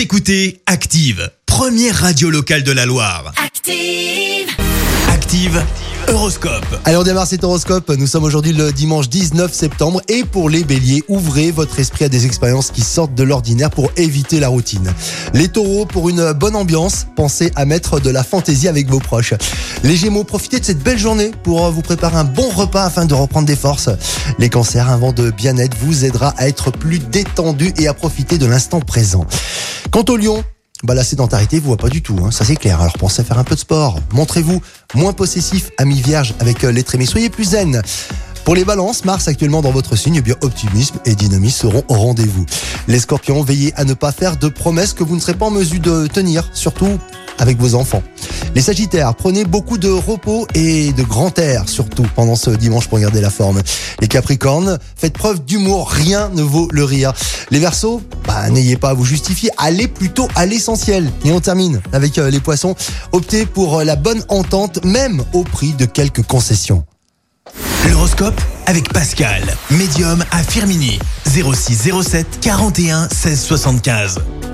Vous écoutez Active, première radio locale de la Loire. Active. Active, Horoscope. Allez, on démarre cet horoscope. Nous sommes aujourd'hui le dimanche 19 septembre. Et pour les béliers, ouvrez votre esprit à des expériences qui sortent de l'ordinaire pour éviter la routine. Les taureaux, pour une bonne ambiance, pensez à mettre de la fantaisie avec vos proches. Les gémeaux, profitez de cette belle journée pour vous préparer un bon repas afin de reprendre des forces. Les cancers, un vent de bien-être vous aidera à être plus détendu et à profiter de l'instant présent. Quant au lion, bah la sédentarité vous voit pas du tout, hein, ça c'est clair. Alors pensez à faire un peu de sport. Montrez-vous moins possessif, ami vierge avec euh, l'être aimé. Soyez plus zen. Pour les balances, Mars actuellement dans votre signe, eh bien optimisme et dynamisme seront au rendez-vous. Les scorpions, veillez à ne pas faire de promesses que vous ne serez pas en mesure de tenir, surtout avec vos enfants. Les sagittaires, prenez beaucoup de repos et de grand air, surtout pendant ce dimanche pour garder la forme. Les capricornes, faites preuve d'humour, rien ne vaut le rire. Les versos, bah, n'ayez pas à vous justifier, allez plutôt à l'essentiel. Et on termine avec euh, les poissons, optez pour euh, la bonne entente, même au prix de quelques concessions. L'horoscope avec Pascal, médium à Firmini. 06 07 41 16 75.